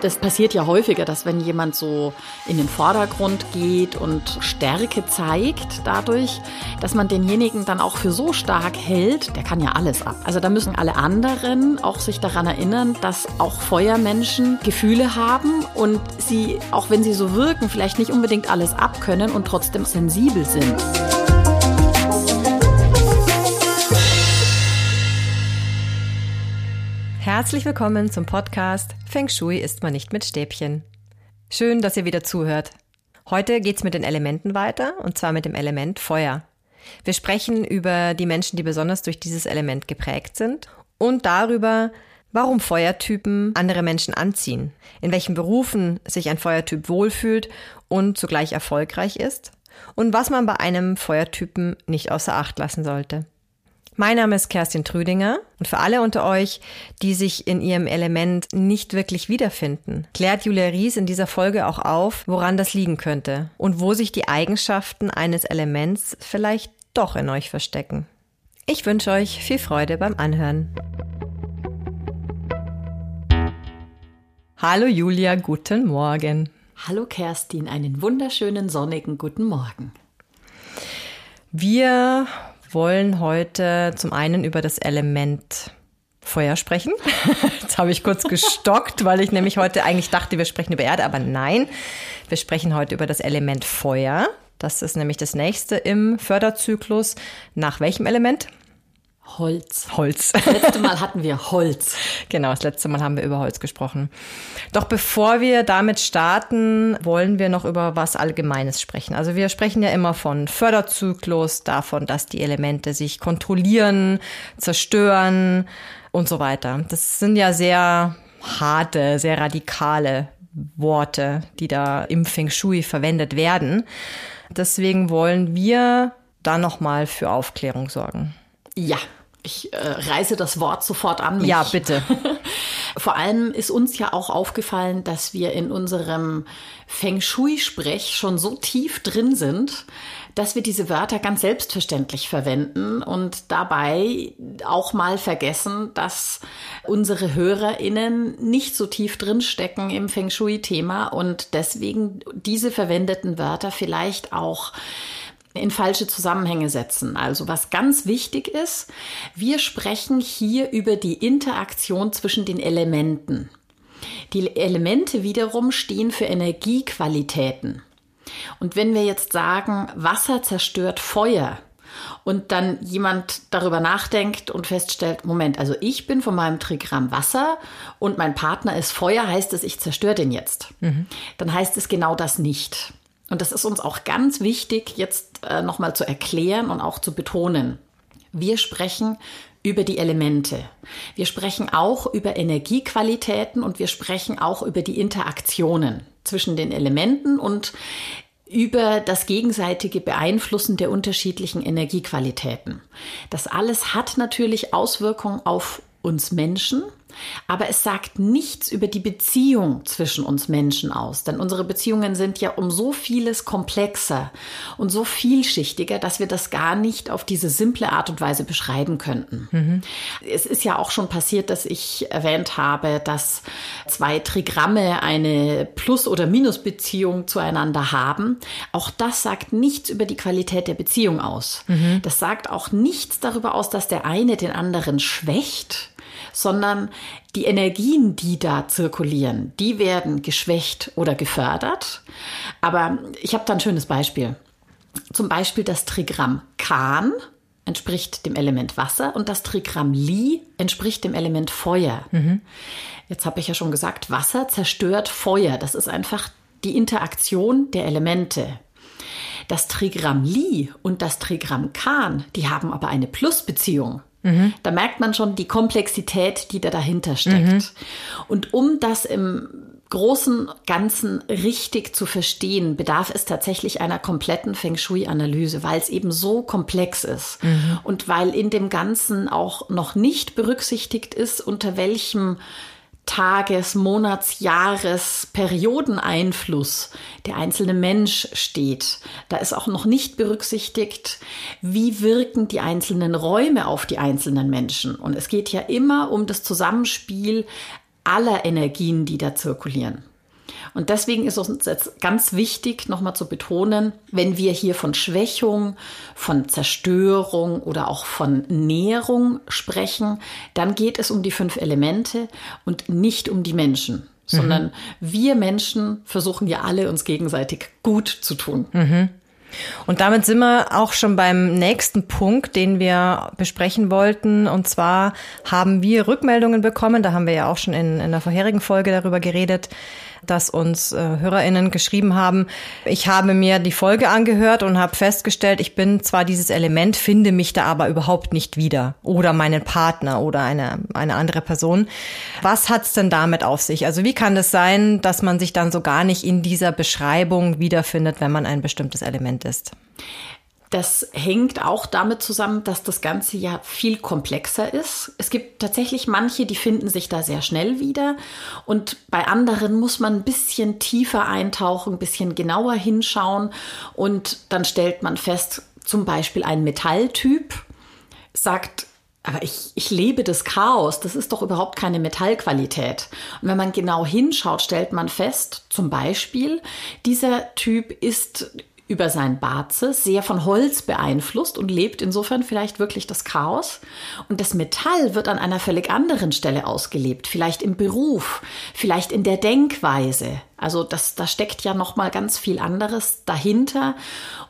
Das passiert ja häufiger, dass wenn jemand so in den Vordergrund geht und Stärke zeigt dadurch, dass man denjenigen dann auch für so stark hält, der kann ja alles ab. Also da müssen alle anderen auch sich daran erinnern, dass auch Feuermenschen Gefühle haben und sie, auch wenn sie so wirken, vielleicht nicht unbedingt alles abkönnen und trotzdem sensibel sind. Herzlich willkommen zum Podcast Feng Shui ist man nicht mit Stäbchen. Schön, dass ihr wieder zuhört. Heute geht's mit den Elementen weiter, und zwar mit dem Element Feuer. Wir sprechen über die Menschen, die besonders durch dieses Element geprägt sind und darüber, warum Feuertypen andere Menschen anziehen, in welchen Berufen sich ein Feuertyp wohlfühlt und zugleich erfolgreich ist und was man bei einem Feuertypen nicht außer Acht lassen sollte. Mein Name ist Kerstin Trüdinger und für alle unter euch, die sich in ihrem Element nicht wirklich wiederfinden, klärt Julia Ries in dieser Folge auch auf, woran das liegen könnte und wo sich die Eigenschaften eines Elements vielleicht doch in euch verstecken. Ich wünsche euch viel Freude beim Anhören. Hallo Julia, guten Morgen. Hallo Kerstin, einen wunderschönen sonnigen guten Morgen. Wir wollen heute zum einen über das Element Feuer sprechen. Jetzt habe ich kurz gestockt, weil ich nämlich heute eigentlich dachte, wir sprechen über Erde, aber nein, wir sprechen heute über das Element Feuer. Das ist nämlich das nächste im Förderzyklus. Nach welchem Element? Holz. Holz. Das letzte Mal hatten wir Holz. Genau, das letzte Mal haben wir über Holz gesprochen. Doch bevor wir damit starten, wollen wir noch über was Allgemeines sprechen. Also wir sprechen ja immer von Förderzyklus, davon, dass die Elemente sich kontrollieren, zerstören und so weiter. Das sind ja sehr harte, sehr radikale Worte, die da im Feng Shui verwendet werden. Deswegen wollen wir da nochmal für Aufklärung sorgen. Ja, ich äh, reise das Wort sofort an mich. Ja, bitte. Vor allem ist uns ja auch aufgefallen, dass wir in unserem Feng Shui-Sprech schon so tief drin sind, dass wir diese Wörter ganz selbstverständlich verwenden und dabei auch mal vergessen, dass unsere HörerInnen nicht so tief drin stecken im Feng Shui-Thema und deswegen diese verwendeten Wörter vielleicht auch in falsche Zusammenhänge setzen. Also was ganz wichtig ist, wir sprechen hier über die Interaktion zwischen den Elementen. Die Elemente wiederum stehen für Energiequalitäten. Und wenn wir jetzt sagen, Wasser zerstört Feuer, und dann jemand darüber nachdenkt und feststellt, Moment, also ich bin von meinem Trigramm Wasser und mein Partner ist Feuer, heißt es, ich zerstöre den jetzt. Mhm. Dann heißt es genau das nicht. Und das ist uns auch ganz wichtig, jetzt äh, nochmal zu erklären und auch zu betonen. Wir sprechen über die Elemente. Wir sprechen auch über Energiequalitäten und wir sprechen auch über die Interaktionen zwischen den Elementen und über das gegenseitige Beeinflussen der unterschiedlichen Energiequalitäten. Das alles hat natürlich Auswirkungen auf uns Menschen, aber es sagt nichts über die Beziehung zwischen uns Menschen aus, denn unsere Beziehungen sind ja um so vieles komplexer und so vielschichtiger, dass wir das gar nicht auf diese simple Art und Weise beschreiben könnten. Mhm. Es ist ja auch schon passiert, dass ich erwähnt habe, dass zwei Trigramme eine Plus- oder Minusbeziehung zueinander haben. Auch das sagt nichts über die Qualität der Beziehung aus. Mhm. Das sagt auch nichts darüber aus, dass der eine den anderen schwächt sondern die Energien, die da zirkulieren, die werden geschwächt oder gefördert. Aber ich habe da ein schönes Beispiel. Zum Beispiel das Trigramm Kan entspricht dem Element Wasser und das Trigramm Li entspricht dem Element Feuer. Mhm. Jetzt habe ich ja schon gesagt, Wasser zerstört Feuer. Das ist einfach die Interaktion der Elemente. Das Trigramm Li und das Trigramm Kan, die haben aber eine Plusbeziehung. Da merkt man schon die Komplexität, die da dahinter steckt. Mhm. Und um das im großen Ganzen richtig zu verstehen, bedarf es tatsächlich einer kompletten Feng Shui-Analyse, weil es eben so komplex ist mhm. und weil in dem Ganzen auch noch nicht berücksichtigt ist, unter welchem Tages-, Monats-, Jahres-, Periodeneinfluss der einzelne Mensch steht. Da ist auch noch nicht berücksichtigt, wie wirken die einzelnen Räume auf die einzelnen Menschen. Und es geht ja immer um das Zusammenspiel aller Energien, die da zirkulieren. Und deswegen ist uns jetzt ganz wichtig, nochmal zu betonen, wenn wir hier von Schwächung, von Zerstörung oder auch von Nährung sprechen, dann geht es um die fünf Elemente und nicht um die Menschen, sondern mhm. wir Menschen versuchen ja alle uns gegenseitig gut zu tun. Mhm. Und damit sind wir auch schon beim nächsten Punkt, den wir besprechen wollten. Und zwar haben wir Rückmeldungen bekommen, da haben wir ja auch schon in, in der vorherigen Folge darüber geredet, dass uns äh, HörerInnen geschrieben haben, ich habe mir die Folge angehört und habe festgestellt, ich bin zwar dieses Element, finde mich da aber überhaupt nicht wieder. Oder meinen Partner oder eine, eine andere Person. Was hat's denn damit auf sich? Also wie kann es das sein, dass man sich dann so gar nicht in dieser Beschreibung wiederfindet, wenn man ein bestimmtes Element ist? Das hängt auch damit zusammen, dass das Ganze ja viel komplexer ist. Es gibt tatsächlich manche, die finden sich da sehr schnell wieder. Und bei anderen muss man ein bisschen tiefer eintauchen, ein bisschen genauer hinschauen. Und dann stellt man fest, zum Beispiel ein Metalltyp sagt, aber ich, ich lebe das Chaos, das ist doch überhaupt keine Metallqualität. Und wenn man genau hinschaut, stellt man fest, zum Beispiel, dieser Typ ist über sein Barze, sehr von Holz beeinflusst und lebt insofern vielleicht wirklich das Chaos. Und das Metall wird an einer völlig anderen Stelle ausgelebt, vielleicht im Beruf, vielleicht in der Denkweise. Also das, da steckt ja noch mal ganz viel anderes dahinter.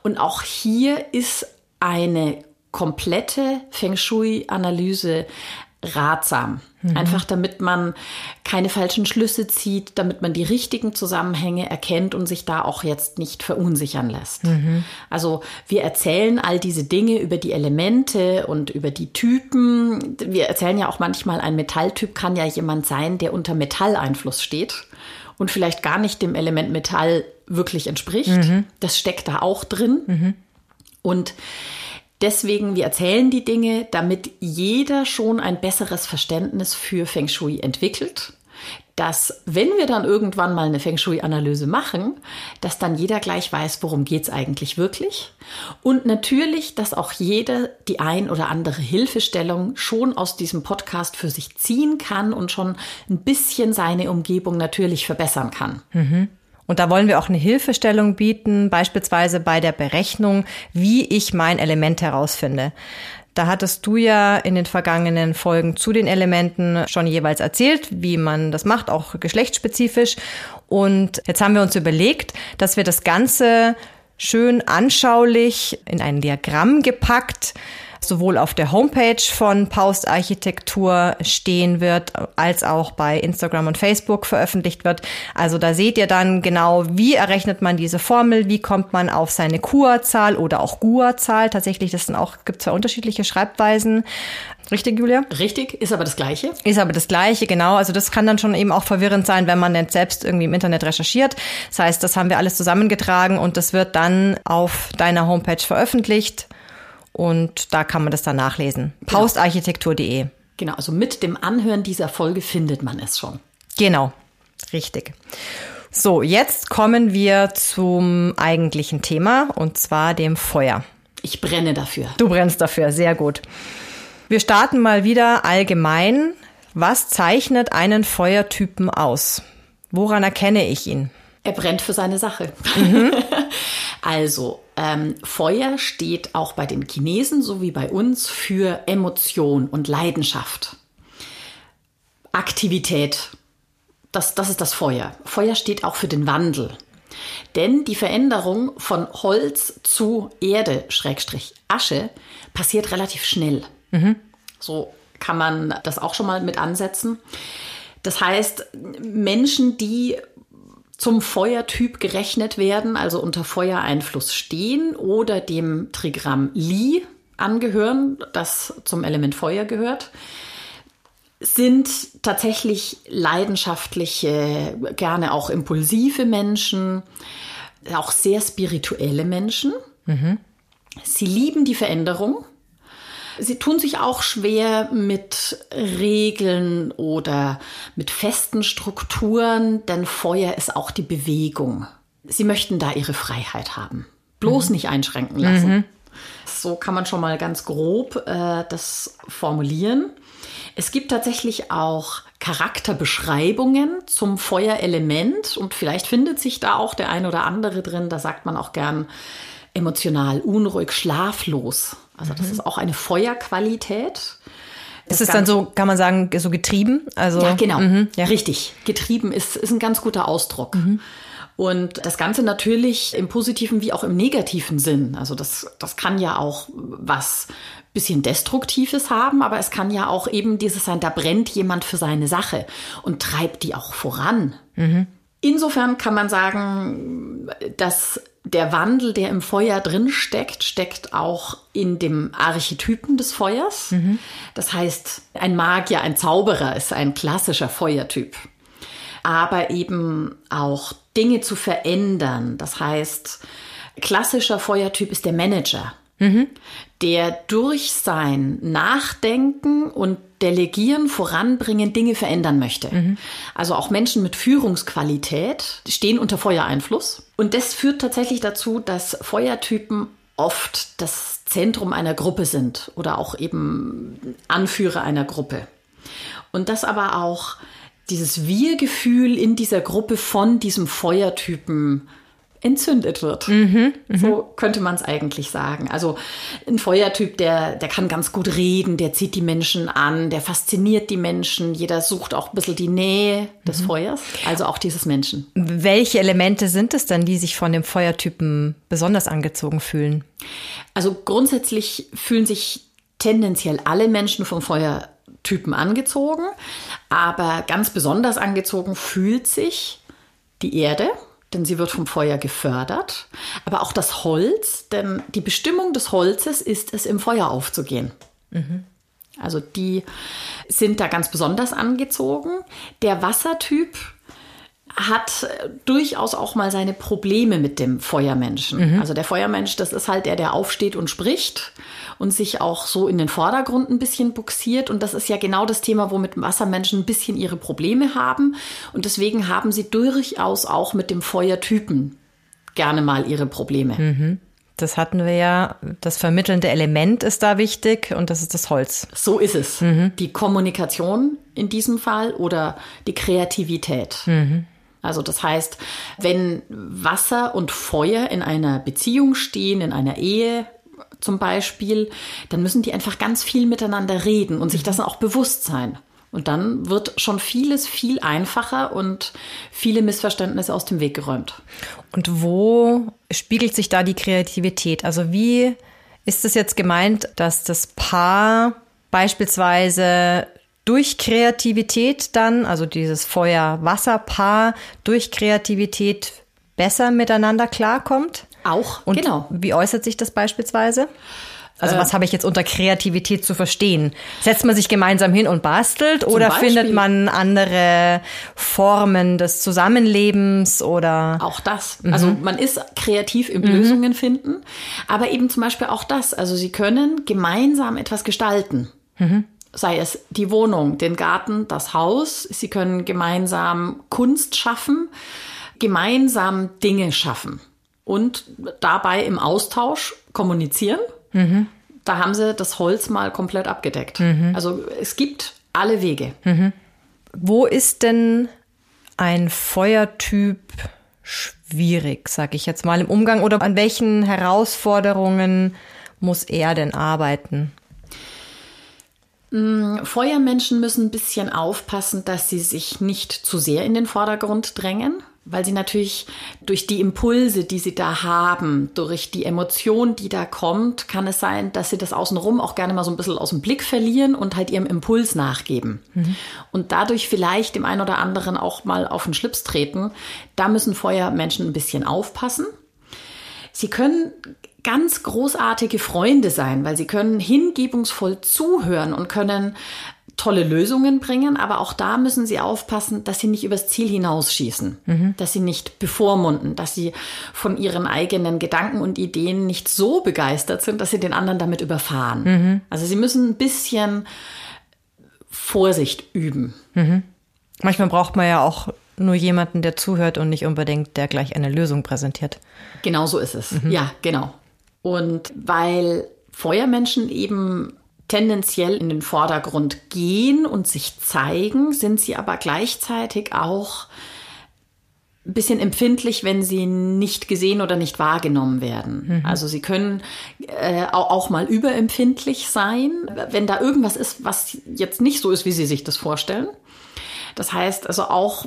Und auch hier ist eine komplette Feng Shui-Analyse ratsam. Mhm. Einfach damit man keine falschen Schlüsse zieht, damit man die richtigen Zusammenhänge erkennt und sich da auch jetzt nicht verunsichern lässt. Mhm. Also wir erzählen all diese Dinge über die Elemente und über die Typen. Wir erzählen ja auch manchmal, ein Metalltyp kann ja jemand sein, der unter Metalleinfluss steht und vielleicht gar nicht dem Element Metall wirklich entspricht. Mhm. Das steckt da auch drin. Mhm. Und Deswegen, wir erzählen die Dinge, damit jeder schon ein besseres Verständnis für Feng Shui entwickelt. Dass, wenn wir dann irgendwann mal eine Feng Shui-Analyse machen, dass dann jeder gleich weiß, worum geht's eigentlich wirklich. Und natürlich, dass auch jeder die ein oder andere Hilfestellung schon aus diesem Podcast für sich ziehen kann und schon ein bisschen seine Umgebung natürlich verbessern kann. Mhm. Und da wollen wir auch eine Hilfestellung bieten, beispielsweise bei der Berechnung, wie ich mein Element herausfinde. Da hattest du ja in den vergangenen Folgen zu den Elementen schon jeweils erzählt, wie man das macht, auch geschlechtsspezifisch. Und jetzt haben wir uns überlegt, dass wir das Ganze schön anschaulich in ein Diagramm gepackt sowohl auf der Homepage von Paust Architektur stehen wird, als auch bei Instagram und Facebook veröffentlicht wird. Also da seht ihr dann genau, wie errechnet man diese Formel, wie kommt man auf seine KUA-Zahl oder auch GUA-Zahl. Tatsächlich, das sind auch, gibt zwei unterschiedliche Schreibweisen. Richtig, Julia? Richtig, ist aber das Gleiche. Ist aber das Gleiche, genau. Also das kann dann schon eben auch verwirrend sein, wenn man nicht selbst irgendwie im Internet recherchiert. Das heißt, das haben wir alles zusammengetragen und das wird dann auf deiner Homepage veröffentlicht. Und da kann man das dann nachlesen. Genau. Paustarchitektur.de. Genau, also mit dem Anhören dieser Folge findet man es schon. Genau, richtig. So, jetzt kommen wir zum eigentlichen Thema und zwar dem Feuer. Ich brenne dafür. Du brennst dafür, sehr gut. Wir starten mal wieder allgemein. Was zeichnet einen Feuertypen aus? Woran erkenne ich ihn? Er brennt für seine Sache. Mhm. also, ähm, Feuer steht auch bei den Chinesen sowie bei uns für Emotion und Leidenschaft. Aktivität. Das, das ist das Feuer. Feuer steht auch für den Wandel. Denn die Veränderung von Holz zu Erde, Schrägstrich Asche, passiert relativ schnell. Mhm. So kann man das auch schon mal mit ansetzen. Das heißt, Menschen, die zum Feuertyp gerechnet werden, also unter Feuereinfluss stehen oder dem Trigramm Li angehören, das zum Element Feuer gehört, sind tatsächlich leidenschaftliche, gerne auch impulsive Menschen, auch sehr spirituelle Menschen. Mhm. Sie lieben die Veränderung Sie tun sich auch schwer mit Regeln oder mit festen Strukturen, denn Feuer ist auch die Bewegung. Sie möchten da ihre Freiheit haben. Bloß mhm. nicht einschränken lassen. Mhm. So kann man schon mal ganz grob äh, das formulieren. Es gibt tatsächlich auch Charakterbeschreibungen zum Feuerelement und vielleicht findet sich da auch der ein oder andere drin. Da sagt man auch gern emotional, unruhig, schlaflos. Also das mhm. ist auch eine Feuerqualität. Ist es dann so, kann man sagen, so getrieben? Also, ja, genau. Mhm, ja. Richtig. Getrieben ist, ist ein ganz guter Ausdruck. Mhm. Und das Ganze natürlich im positiven wie auch im negativen Sinn. Also das, das kann ja auch was bisschen Destruktives haben, aber es kann ja auch eben dieses sein, da brennt jemand für seine Sache und treibt die auch voran. Mhm. Insofern kann man sagen, dass der Wandel, der im Feuer drin steckt, steckt auch in dem Archetypen des Feuers. Mhm. Das heißt, ein Magier, ein Zauberer ist ein klassischer Feuertyp. Aber eben auch Dinge zu verändern. Das heißt, klassischer Feuertyp ist der Manager, mhm. der durch sein Nachdenken und Delegieren, Voranbringen, Dinge verändern möchte. Mhm. Also auch Menschen mit Führungsqualität stehen unter Feuereinfluss. Und das führt tatsächlich dazu, dass Feuertypen oft das Zentrum einer Gruppe sind oder auch eben Anführer einer Gruppe. Und das aber auch dieses Wir-Gefühl in dieser Gruppe von diesem Feuertypen entzündet wird. Mhm, mhm. so könnte man es eigentlich sagen. Also ein Feuertyp, der, der kann ganz gut reden, der zieht die Menschen an, der fasziniert die Menschen. Jeder sucht auch ein bisschen die Nähe des mhm. Feuers, also auch dieses Menschen. Welche Elemente sind es denn, die sich von dem Feuertypen besonders angezogen fühlen? Also grundsätzlich fühlen sich tendenziell alle Menschen vom Feuertypen angezogen, aber ganz besonders angezogen fühlt sich die Erde denn sie wird vom Feuer gefördert, aber auch das Holz, denn die Bestimmung des Holzes ist es, im Feuer aufzugehen. Mhm. Also die sind da ganz besonders angezogen. Der Wassertyp hat durchaus auch mal seine Probleme mit dem Feuermenschen. Mhm. Also der Feuermensch, das ist halt der, der aufsteht und spricht und sich auch so in den Vordergrund ein bisschen buxiert. Und das ist ja genau das Thema, womit Wassermenschen ein bisschen ihre Probleme haben. Und deswegen haben sie durchaus auch mit dem Feuertypen gerne mal ihre Probleme. Mhm. Das hatten wir ja. Das vermittelnde Element ist da wichtig und das ist das Holz. So ist es. Mhm. Die Kommunikation in diesem Fall oder die Kreativität. Mhm. Also das heißt, wenn Wasser und Feuer in einer Beziehung stehen, in einer Ehe zum Beispiel, dann müssen die einfach ganz viel miteinander reden und sich das auch bewusst sein. Und dann wird schon vieles viel einfacher und viele Missverständnisse aus dem Weg geräumt. Und wo spiegelt sich da die Kreativität? Also wie ist es jetzt gemeint, dass das Paar beispielsweise durch Kreativität dann, also dieses Feuer-Wasser-Paar, durch Kreativität besser miteinander klarkommt? Auch, Und genau. Wie äußert sich das beispielsweise? Also was äh, habe ich jetzt unter Kreativität zu verstehen? Setzt man sich gemeinsam hin und bastelt oder Beispiel, findet man andere Formen des Zusammenlebens oder? Auch das. Mhm. Also man ist kreativ im mhm. Lösungen finden, aber eben zum Beispiel auch das. Also sie können gemeinsam etwas gestalten. Mhm sei es die Wohnung, den Garten, das Haus. Sie können gemeinsam Kunst schaffen, gemeinsam Dinge schaffen und dabei im Austausch kommunizieren. Mhm. Da haben sie das Holz mal komplett abgedeckt. Mhm. Also es gibt alle Wege. Mhm. Wo ist denn ein Feuertyp schwierig, sag ich jetzt mal, im Umgang oder an welchen Herausforderungen muss er denn arbeiten? Mm, Feuermenschen müssen ein bisschen aufpassen, dass sie sich nicht zu sehr in den Vordergrund drängen, weil sie natürlich durch die Impulse, die sie da haben, durch die Emotion, die da kommt, kann es sein, dass sie das außenrum auch gerne mal so ein bisschen aus dem Blick verlieren und halt ihrem Impuls nachgeben. Mhm. Und dadurch vielleicht dem einen oder anderen auch mal auf den Schlips treten. Da müssen Feuermenschen ein bisschen aufpassen. Sie können ganz großartige Freunde sein, weil sie können hingebungsvoll zuhören und können tolle Lösungen bringen, aber auch da müssen sie aufpassen, dass sie nicht übers Ziel hinausschießen, mhm. dass sie nicht bevormunden, dass sie von ihren eigenen Gedanken und Ideen nicht so begeistert sind, dass sie den anderen damit überfahren. Mhm. Also sie müssen ein bisschen Vorsicht üben. Mhm. Manchmal braucht man ja auch nur jemanden, der zuhört und nicht unbedingt, der gleich eine Lösung präsentiert. Genau so ist es. Mhm. Ja, genau. Und weil Feuermenschen eben tendenziell in den Vordergrund gehen und sich zeigen, sind sie aber gleichzeitig auch ein bisschen empfindlich, wenn sie nicht gesehen oder nicht wahrgenommen werden. Mhm. Also sie können äh, auch mal überempfindlich sein, wenn da irgendwas ist, was jetzt nicht so ist, wie sie sich das vorstellen. Das heißt also auch,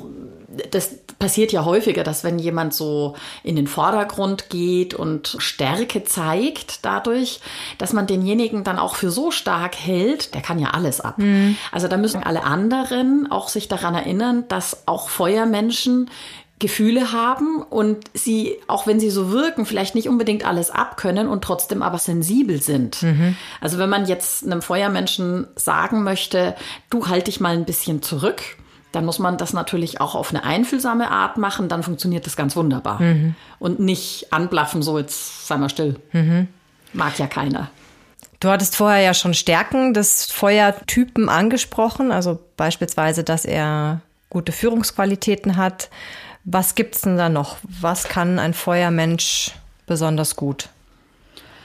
das passiert ja häufiger, dass wenn jemand so in den Vordergrund geht und Stärke zeigt dadurch, dass man denjenigen dann auch für so stark hält, der kann ja alles ab. Mhm. Also da müssen alle anderen auch sich daran erinnern, dass auch Feuermenschen Gefühle haben und sie, auch wenn sie so wirken, vielleicht nicht unbedingt alles abkönnen und trotzdem aber sensibel sind. Mhm. Also wenn man jetzt einem Feuermenschen sagen möchte, du halt dich mal ein bisschen zurück, dann muss man das natürlich auch auf eine einfühlsame Art machen, dann funktioniert das ganz wunderbar. Mhm. Und nicht anblaffen, so jetzt sei mal still. Mhm. Mag ja keiner. Du hattest vorher ja schon Stärken des Feuertypen angesprochen, also beispielsweise, dass er gute Führungsqualitäten hat. Was gibt's denn da noch? Was kann ein Feuermensch besonders gut?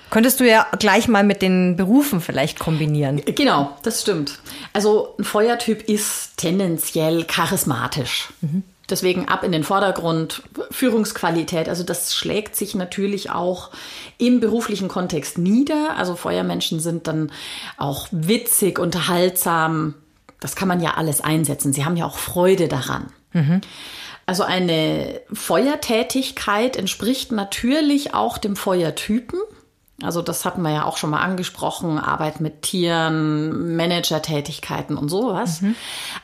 Könntest du ja gleich mal mit den Berufen vielleicht kombinieren. Genau, das stimmt. Also ein Feuertyp ist tendenziell charismatisch. Mhm. Deswegen ab in den Vordergrund, Führungsqualität. Also das schlägt sich natürlich auch im beruflichen Kontext nieder. Also Feuermenschen sind dann auch witzig, unterhaltsam. Das kann man ja alles einsetzen. Sie haben ja auch Freude daran. Mhm. Also eine Feuertätigkeit entspricht natürlich auch dem Feuertypen. Also das hatten wir ja auch schon mal angesprochen, Arbeit mit Tieren, Managertätigkeiten und sowas. Mhm.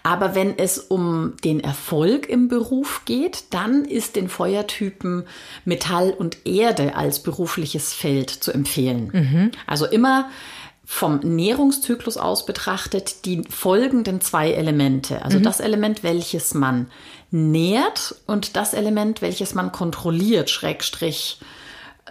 Aber wenn es um den Erfolg im Beruf geht, dann ist den Feuertypen Metall und Erde als berufliches Feld zu empfehlen. Mhm. Also immer vom Nährungszyklus aus betrachtet die folgenden zwei Elemente. Also mhm. das Element, welches man nährt und das Element, welches man kontrolliert, Schrägstrich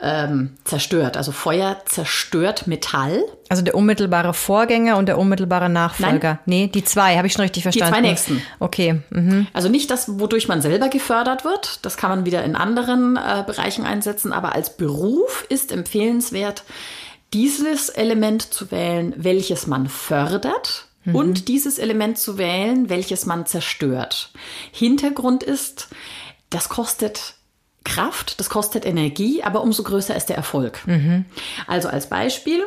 ähm, zerstört. Also Feuer zerstört Metall. Also der unmittelbare Vorgänger und der unmittelbare Nachfolger. Nein. Nee, die zwei, habe ich schon richtig verstanden. Die zwei nächsten. Okay. Mhm. Also nicht das, wodurch man selber gefördert wird. Das kann man wieder in anderen äh, Bereichen einsetzen. Aber als Beruf ist empfehlenswert, dieses Element zu wählen, welches man fördert mhm. und dieses Element zu wählen, welches man zerstört. Hintergrund ist, das kostet Kraft, das kostet Energie, aber umso größer ist der Erfolg. Mhm. Also als Beispiel,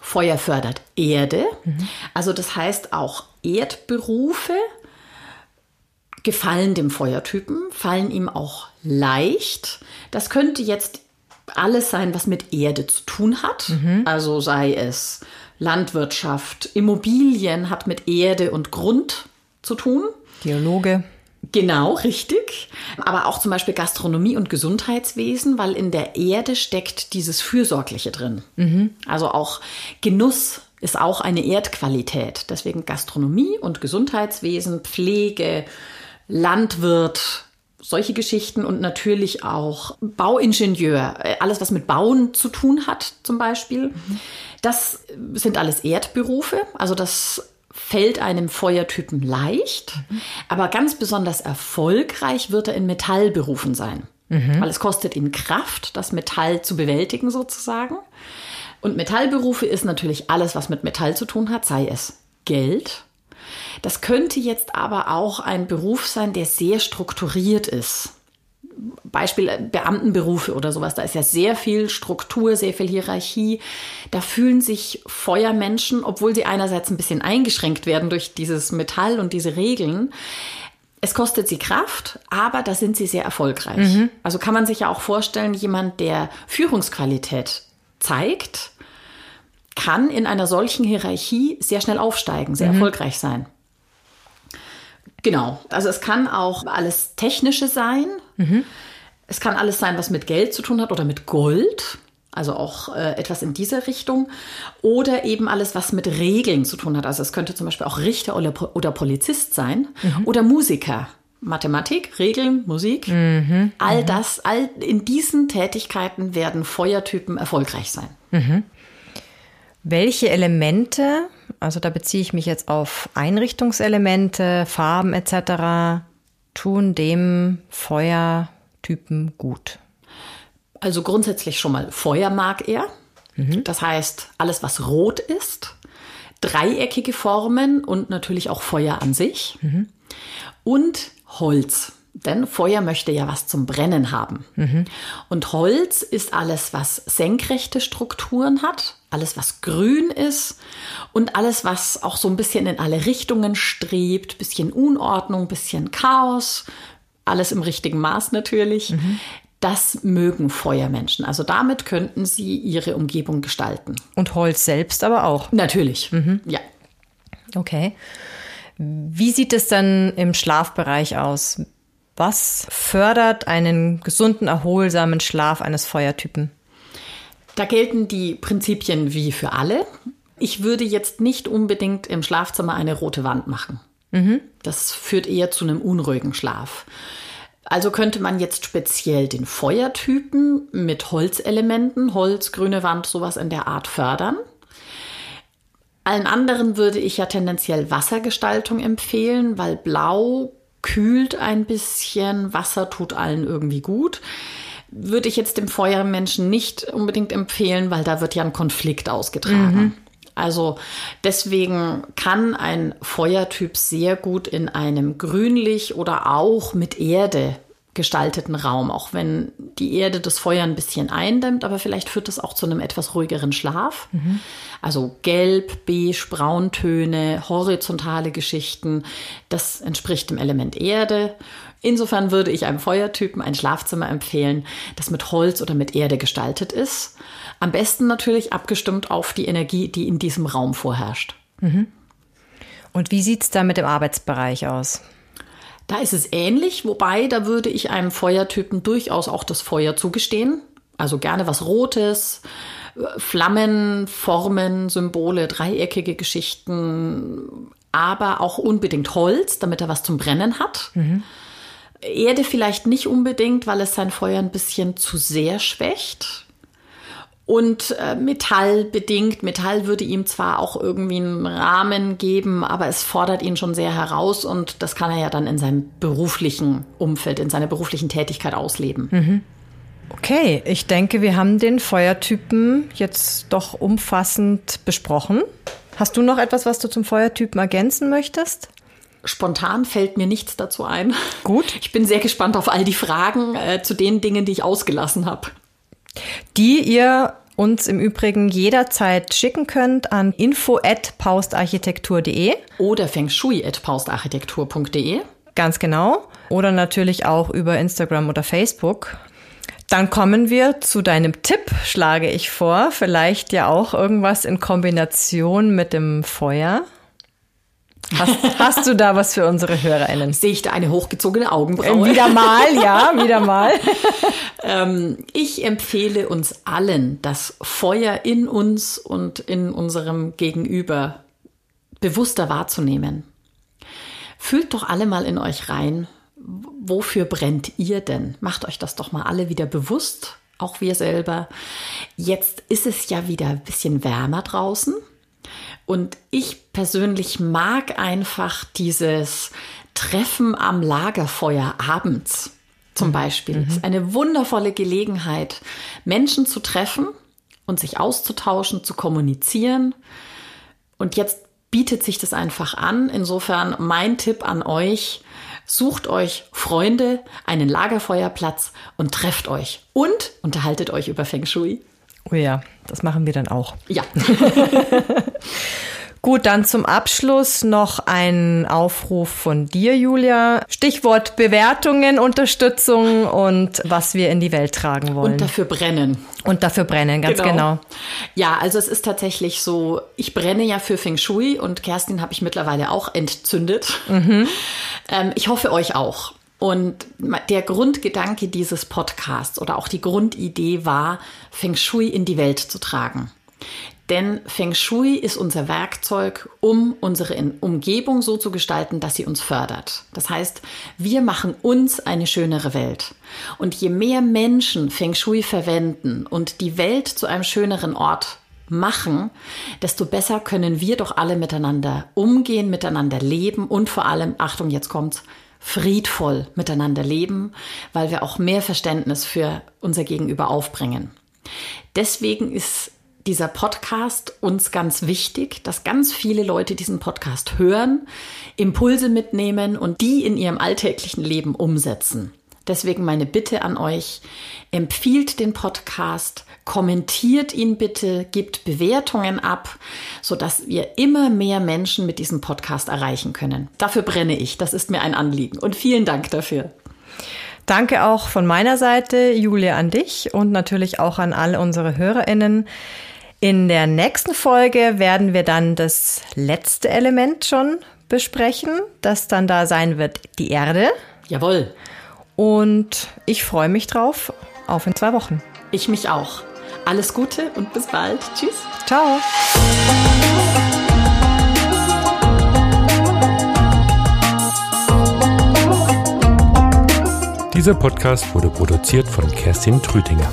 Feuer fördert Erde. Mhm. Also das heißt auch Erdberufe gefallen dem Feuertypen, fallen ihm auch leicht. Das könnte jetzt alles sein, was mit Erde zu tun hat. Mhm. Also sei es Landwirtschaft, Immobilien hat mit Erde und Grund zu tun. Dialoge. Genau, richtig. Aber auch zum Beispiel Gastronomie und Gesundheitswesen, weil in der Erde steckt dieses Fürsorgliche drin. Mhm. Also auch Genuss ist auch eine Erdqualität. Deswegen Gastronomie und Gesundheitswesen, Pflege, Landwirt, solche Geschichten und natürlich auch Bauingenieur, äh, alles was mit Bauen zu tun hat zum Beispiel. Mhm. Das sind alles Erdberufe, also das fällt einem Feuertypen leicht, mhm. aber ganz besonders erfolgreich wird er in Metallberufen sein, mhm. weil es kostet ihn Kraft, das Metall zu bewältigen sozusagen. Und Metallberufe ist natürlich alles, was mit Metall zu tun hat, sei es Geld, das könnte jetzt aber auch ein Beruf sein, der sehr strukturiert ist. Beispiel Beamtenberufe oder sowas, da ist ja sehr viel Struktur, sehr viel Hierarchie. Da fühlen sich Feuermenschen, obwohl sie einerseits ein bisschen eingeschränkt werden durch dieses Metall und diese Regeln, es kostet sie Kraft, aber da sind sie sehr erfolgreich. Mhm. Also kann man sich ja auch vorstellen, jemand, der Führungsqualität zeigt, kann in einer solchen Hierarchie sehr schnell aufsteigen, sehr mhm. erfolgreich sein. Genau. Also es kann auch alles Technische sein. Mhm. Es kann alles sein, was mit Geld zu tun hat oder mit Gold. Also auch äh, etwas in dieser Richtung. Oder eben alles, was mit Regeln zu tun hat. Also es könnte zum Beispiel auch Richter oder, oder Polizist sein mhm. oder Musiker. Mathematik, Regeln, Musik, mhm. all mhm. das, all in diesen Tätigkeiten werden Feuertypen erfolgreich sein. Mhm. Welche Elemente, also da beziehe ich mich jetzt auf Einrichtungselemente, Farben etc., tun dem Feuertypen gut? Also grundsätzlich schon mal Feuer mag er. Das heißt, alles, was rot ist, dreieckige Formen und natürlich auch Feuer an sich. Und Holz. Denn Feuer möchte ja was zum Brennen haben. Und Holz ist alles, was senkrechte Strukturen hat, alles, was grün ist und alles, was auch so ein bisschen in alle Richtungen strebt, bisschen Unordnung, bisschen Chaos, alles im richtigen Maß natürlich. Das mögen Feuermenschen. Also damit könnten sie ihre Umgebung gestalten. Und Holz selbst aber auch. Natürlich. Ja. Okay. Wie sieht es dann im Schlafbereich aus? Was fördert einen gesunden, erholsamen Schlaf eines Feuertypen? Da gelten die Prinzipien wie für alle. Ich würde jetzt nicht unbedingt im Schlafzimmer eine rote Wand machen. Das führt eher zu einem unruhigen Schlaf. Also könnte man jetzt speziell den Feuertypen mit Holzelementen, Holz, grüne Wand, sowas in der Art fördern. Allen anderen würde ich ja tendenziell Wassergestaltung empfehlen, weil Blau kühlt ein bisschen, Wasser tut allen irgendwie gut. Würde ich jetzt dem Feuermenschen nicht unbedingt empfehlen, weil da wird ja ein Konflikt ausgetragen. Also deswegen kann ein Feuertyp sehr gut in einem grünlich oder auch mit Erde gestalteten Raum, auch wenn die Erde das Feuer ein bisschen eindämmt, aber vielleicht führt das auch zu einem etwas ruhigeren Schlaf. Also gelb, beige, Brauntöne, horizontale Geschichten, das entspricht dem Element Erde. Insofern würde ich einem Feuertypen ein Schlafzimmer empfehlen, das mit Holz oder mit Erde gestaltet ist. Am besten natürlich abgestimmt auf die Energie, die in diesem Raum vorherrscht. Und wie sieht es da mit dem Arbeitsbereich aus? Da ist es ähnlich, wobei da würde ich einem Feuertypen durchaus auch das Feuer zugestehen. Also gerne was Rotes, äh, Flammen, Formen, Symbole, dreieckige Geschichten, aber auch unbedingt Holz, damit er was zum Brennen hat. Erde vielleicht nicht unbedingt, weil es sein Feuer ein bisschen zu sehr schwächt. Und äh, Metall bedingt. Metall würde ihm zwar auch irgendwie einen Rahmen geben, aber es fordert ihn schon sehr heraus und das kann er ja dann in seinem beruflichen Umfeld, in seiner beruflichen Tätigkeit ausleben. Okay, ich denke, wir haben den Feuertypen jetzt doch umfassend besprochen. Hast du noch etwas, was du zum Feuertypen ergänzen möchtest? Spontan fällt mir nichts dazu ein. Gut. Ich bin sehr gespannt auf all die Fragen äh, zu den Dingen, die ich ausgelassen habe. Die ihr uns im Übrigen jederzeit schicken könnt an info@paustarchitektur.de. Oder fengshui.paustarchitektur.de. Ganz genau. Oder natürlich auch über Instagram oder Facebook. Dann kommen wir zu deinem Tipp, schlage ich vor. Vielleicht ja auch irgendwas in Kombination mit dem Feuer. Hast, hast du da was für unsere HörerInnen? Sehe ich da eine hochgezogene Augenbraue? Wieder mal, ja, wieder mal. Ähm, ich empfehle uns allen, das Feuer in uns und in unserem Gegenüber bewusster wahrzunehmen. Fühlt doch alle mal in euch rein, wofür brennt ihr denn? Macht euch das doch mal alle wieder bewusst, auch wir selber. Jetzt ist es ja wieder ein bisschen wärmer draußen. Und ich persönlich mag einfach dieses Treffen am Lagerfeuer abends zum Beispiel. Es ist eine wundervolle Gelegenheit, Menschen zu treffen und sich auszutauschen, zu kommunizieren. Und jetzt bietet sich das einfach an. Insofern mein Tipp an euch, sucht euch Freunde, einen Lagerfeuerplatz und trefft euch und unterhaltet euch über Feng Shui. Oh ja, das machen wir dann auch. Ja. Gut, dann zum Abschluss noch ein Aufruf von dir, Julia. Stichwort Bewertungen, Unterstützung und was wir in die Welt tragen wollen. Und dafür brennen. Und dafür brennen, ganz genau. Ja, also es ist tatsächlich so, ich brenne ja für Feng Shui und Kerstin habe ich mittlerweile auch entzündet. Ähm, ich hoffe euch auch. Und der Grundgedanke dieses Podcasts oder auch die Grundidee war, Feng Shui in die Welt zu tragen. Denn Feng Shui ist unser Werkzeug, um unsere Umgebung so zu gestalten, dass sie uns fördert. Das heißt, wir machen uns eine schönere Welt. Und je mehr Menschen Feng Shui verwenden und die Welt zu einem schöneren Ort machen, desto besser können wir doch alle miteinander umgehen, miteinander leben und vor allem, Achtung, jetzt kommt's, friedvoll miteinander leben, weil wir auch mehr Verständnis für unser Gegenüber aufbringen. Deswegen ist dieser Podcast uns ganz wichtig, dass ganz viele Leute diesen Podcast hören, Impulse mitnehmen und die in ihrem alltäglichen Leben umsetzen. Deswegen meine Bitte an euch, empfiehlt den Podcast, kommentiert ihn bitte, gebt Bewertungen ab, sodass wir immer mehr Menschen mit diesem Podcast erreichen können. Dafür brenne ich, das ist mir ein Anliegen und vielen Dank dafür. Danke auch von meiner Seite, Julia, an dich und natürlich auch an all unsere Hörerinnen. In der nächsten Folge werden wir dann das letzte Element schon besprechen, das dann da sein wird, die Erde. Jawohl. Und ich freue mich drauf auf in zwei Wochen. Ich mich auch. Alles Gute und bis bald. Tschüss. Ciao. Dieser Podcast wurde produziert von Kerstin Trütinger.